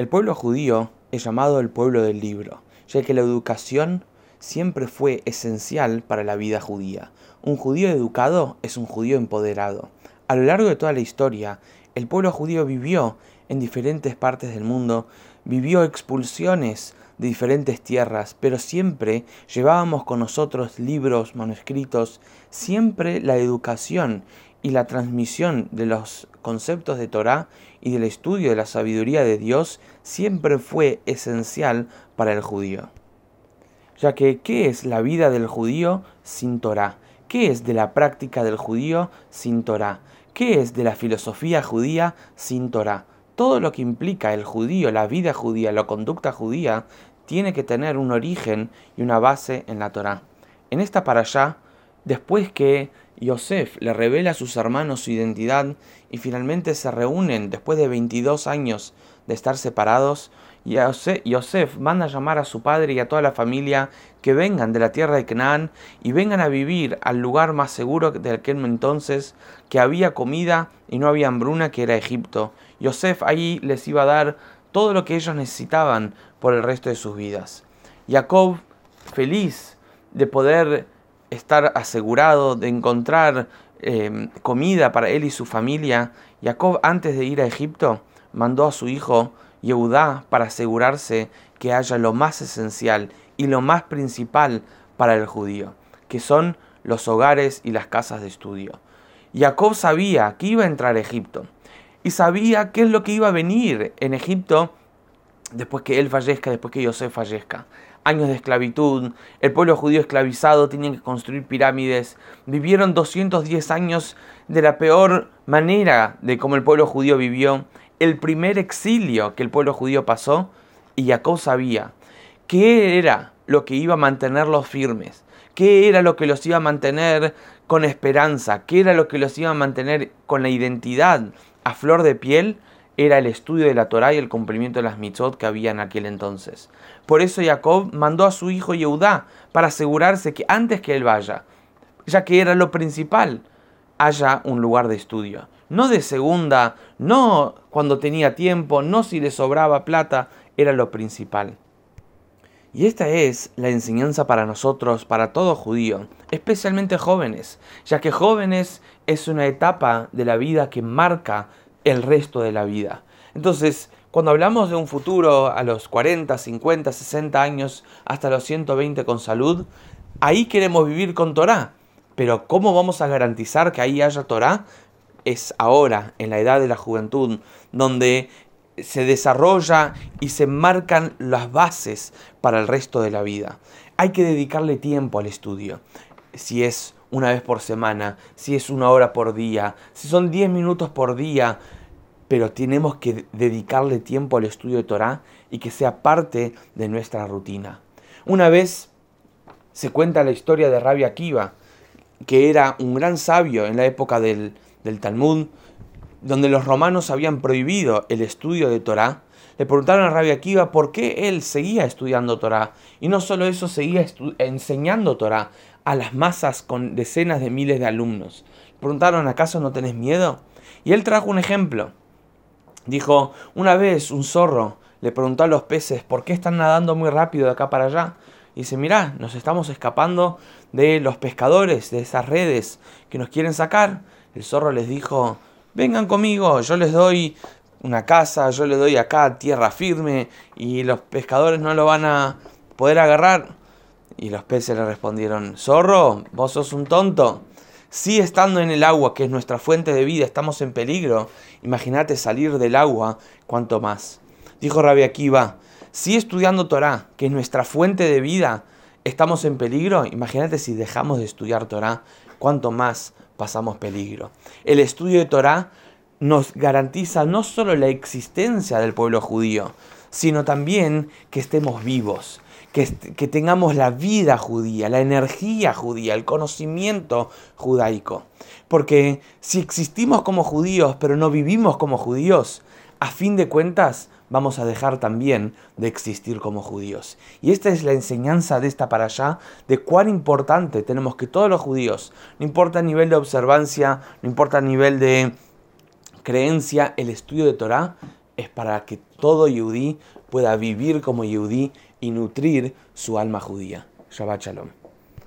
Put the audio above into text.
El pueblo judío es llamado el pueblo del libro, ya que la educación siempre fue esencial para la vida judía. Un judío educado es un judío empoderado. A lo largo de toda la historia, el pueblo judío vivió en diferentes partes del mundo, vivió expulsiones de diferentes tierras, pero siempre llevábamos con nosotros libros, manuscritos, siempre la educación y la transmisión de los conceptos de Torah y del estudio de la sabiduría de Dios siempre fue esencial para el judío. Ya que, ¿qué es la vida del judío sin Torah? ¿Qué es de la práctica del judío sin Torah? ¿Qué es de la filosofía judía sin Torah? Todo lo que implica el judío, la vida judía, la conducta judía, tiene que tener un origen y una base en la Torah. En esta para allá, después que Yosef le revela a sus hermanos su identidad y finalmente se reúnen después de 22 años de estar separados. Y Yosef manda a llamar a su padre y a toda la familia que vengan de la tierra de Canaán y vengan a vivir al lugar más seguro de aquel entonces, que había comida y no había hambruna, que era Egipto. Yosef ahí les iba a dar todo lo que ellos necesitaban por el resto de sus vidas. Jacob, feliz de poder estar asegurado de encontrar em, comida para él y su familia, Jacob antes de ir a Egipto mandó a su hijo Yehudá para asegurarse que haya lo más esencial y lo más principal para el judío, que son los hogares y las casas de estudio. Jacob sabía que iba a entrar a Egipto y sabía qué es lo que iba a venir en Egipto después que él fallezca, después que José fallezca. Años de esclavitud, el pueblo judío esclavizado tenía que construir pirámides, vivieron 210 años de la peor manera de cómo el pueblo judío vivió, el primer exilio que el pueblo judío pasó, y Jacob sabía qué era lo que iba a mantenerlos firmes, qué era lo que los iba a mantener con esperanza, qué era lo que los iba a mantener con la identidad a flor de piel, era el estudio de la Torá y el cumplimiento de las mitzvot que había en aquel entonces. Por eso Jacob mandó a su hijo Yehudá para asegurarse que antes que él vaya, ya que era lo principal, haya un lugar de estudio. No de segunda, no cuando tenía tiempo, no si le sobraba plata, era lo principal. Y esta es la enseñanza para nosotros, para todo judío, especialmente jóvenes, ya que jóvenes es una etapa de la vida que marca el resto de la vida. Entonces, cuando hablamos de un futuro a los 40, 50, 60 años, hasta los 120 con salud, ahí queremos vivir con Torah. Pero ¿cómo vamos a garantizar que ahí haya Torah? Es ahora, en la edad de la juventud, donde se desarrolla y se marcan las bases para el resto de la vida. Hay que dedicarle tiempo al estudio. Si es una vez por semana, si es una hora por día, si son 10 minutos por día, pero tenemos que dedicarle tiempo al estudio de Torah y que sea parte de nuestra rutina. Una vez se cuenta la historia de Rabbi Akiva, que era un gran sabio en la época del, del Talmud, donde los romanos habían prohibido el estudio de Torah, le preguntaron a Rabbi Akiva por qué él seguía estudiando Torah. Y no solo eso, seguía enseñando Torah a las masas con decenas de miles de alumnos. Le preguntaron, ¿acaso no tenés miedo? Y él trajo un ejemplo. Dijo, una vez un zorro le preguntó a los peces, ¿por qué están nadando muy rápido de acá para allá? Y dice, mirá, nos estamos escapando de los pescadores, de esas redes que nos quieren sacar. El zorro les dijo, vengan conmigo, yo les doy una casa, yo les doy acá tierra firme y los pescadores no lo van a poder agarrar. Y los peces le respondieron, zorro, vos sos un tonto. Si estando en el agua, que es nuestra fuente de vida, estamos en peligro, imagínate salir del agua, cuanto más. Dijo Rabbi Akiva, si estudiando Torah, que es nuestra fuente de vida, estamos en peligro, imagínate si dejamos de estudiar Torah, cuánto más pasamos peligro. El estudio de Torah nos garantiza no solo la existencia del pueblo judío, sino también que estemos vivos, que, tengamos la vida judía, la energía judía, el conocimiento judaico. Porque si existimos como judíos pero no vivimos como judíos, a fin de cuentas vamos a dejar también de existir como judíos. Y esta es la enseñanza de esta para allá, de cuán importante tenemos que todos los judíos, no importa el nivel de observancia, no importa el nivel de creencia, el estudio de Torah es para que todo yudí pueda vivir como yudí y nutrir su alma judía. Shabbat Shalom.